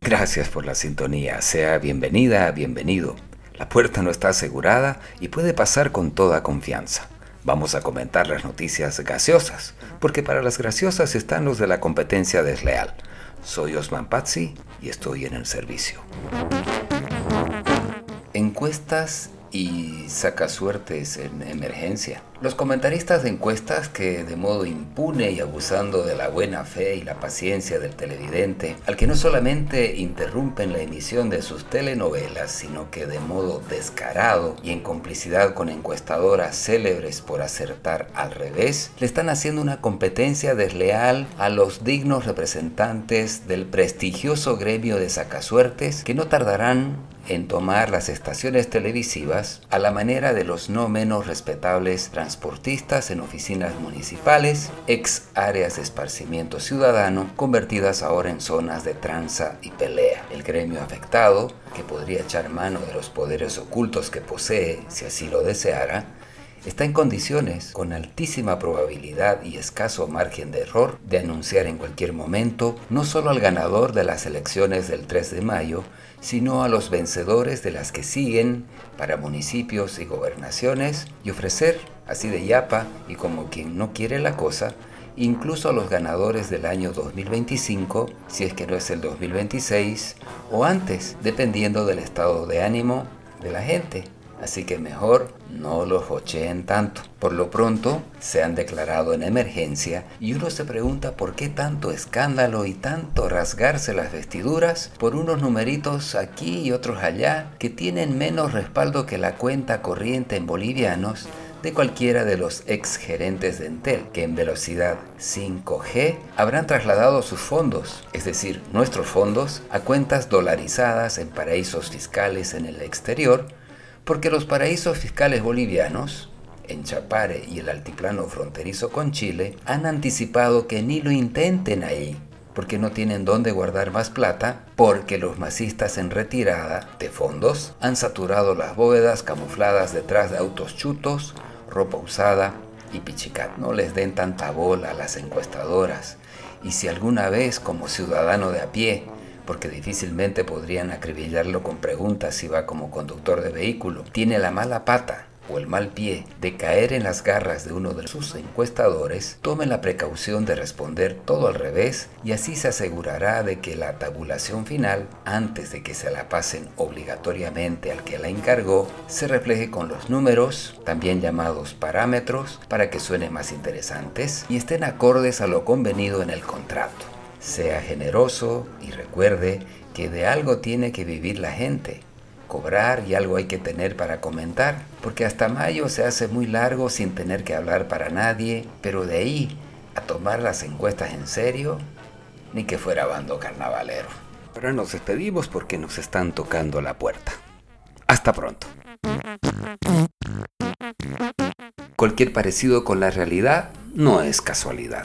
Gracias por la sintonía, sea bienvenida, bienvenido. La puerta no está asegurada y puede pasar con toda confianza. Vamos a comentar las noticias gaseosas, porque para las graciosas están los de la competencia desleal. Soy Osman Pazzi y estoy en el servicio. Encuestas y saca suertes en emergencia. Los comentaristas de encuestas que de modo impune y abusando de la buena fe y la paciencia del televidente, al que no solamente interrumpen la emisión de sus telenovelas, sino que de modo descarado y en complicidad con encuestadoras célebres por acertar al revés, le están haciendo una competencia desleal a los dignos representantes del prestigioso gremio de sacasuertes que no tardarán en tomar las estaciones televisivas a la manera de los no menos respetables transportistas en oficinas municipales, ex áreas de esparcimiento ciudadano, convertidas ahora en zonas de tranza y pelea. El gremio afectado, que podría echar mano de los poderes ocultos que posee si así lo deseara, está en condiciones, con altísima probabilidad y escaso margen de error, de anunciar en cualquier momento no solo al ganador de las elecciones del 3 de mayo, sino a los vencedores de las que siguen para municipios y gobernaciones y ofrecer, así de yapa y como quien no quiere la cosa, incluso a los ganadores del año 2025, si es que no es el 2026, o antes, dependiendo del estado de ánimo de la gente así que mejor no los hocheen tanto. Por lo pronto se han declarado en emergencia y uno se pregunta por qué tanto escándalo y tanto rasgarse las vestiduras por unos numeritos aquí y otros allá que tienen menos respaldo que la cuenta corriente en bolivianos de cualquiera de los ex gerentes de Entel, que en velocidad 5G habrán trasladado sus fondos, es decir, nuestros fondos, a cuentas dolarizadas en paraísos fiscales en el exterior, porque los paraísos fiscales bolivianos, en Chapare y el altiplano fronterizo con Chile, han anticipado que ni lo intenten ahí, porque no tienen dónde guardar más plata, porque los masistas en retirada de fondos han saturado las bóvedas camufladas detrás de autos chutos, ropa usada y pichicat. No les den tanta bola a las encuestadoras. Y si alguna vez como ciudadano de a pie porque difícilmente podrían acribillarlo con preguntas si va como conductor de vehículo. Tiene la mala pata o el mal pie de caer en las garras de uno de sus encuestadores, tome la precaución de responder todo al revés y así se asegurará de que la tabulación final, antes de que se la pasen obligatoriamente al que la encargó, se refleje con los números, también llamados parámetros, para que suenen más interesantes y estén acordes a lo convenido en el contrato. Sea generoso y recuerde que de algo tiene que vivir la gente. Cobrar y algo hay que tener para comentar, porque hasta mayo se hace muy largo sin tener que hablar para nadie, pero de ahí a tomar las encuestas en serio, ni que fuera bando carnavalero. Ahora nos despedimos porque nos están tocando la puerta. Hasta pronto. Cualquier parecido con la realidad no es casualidad.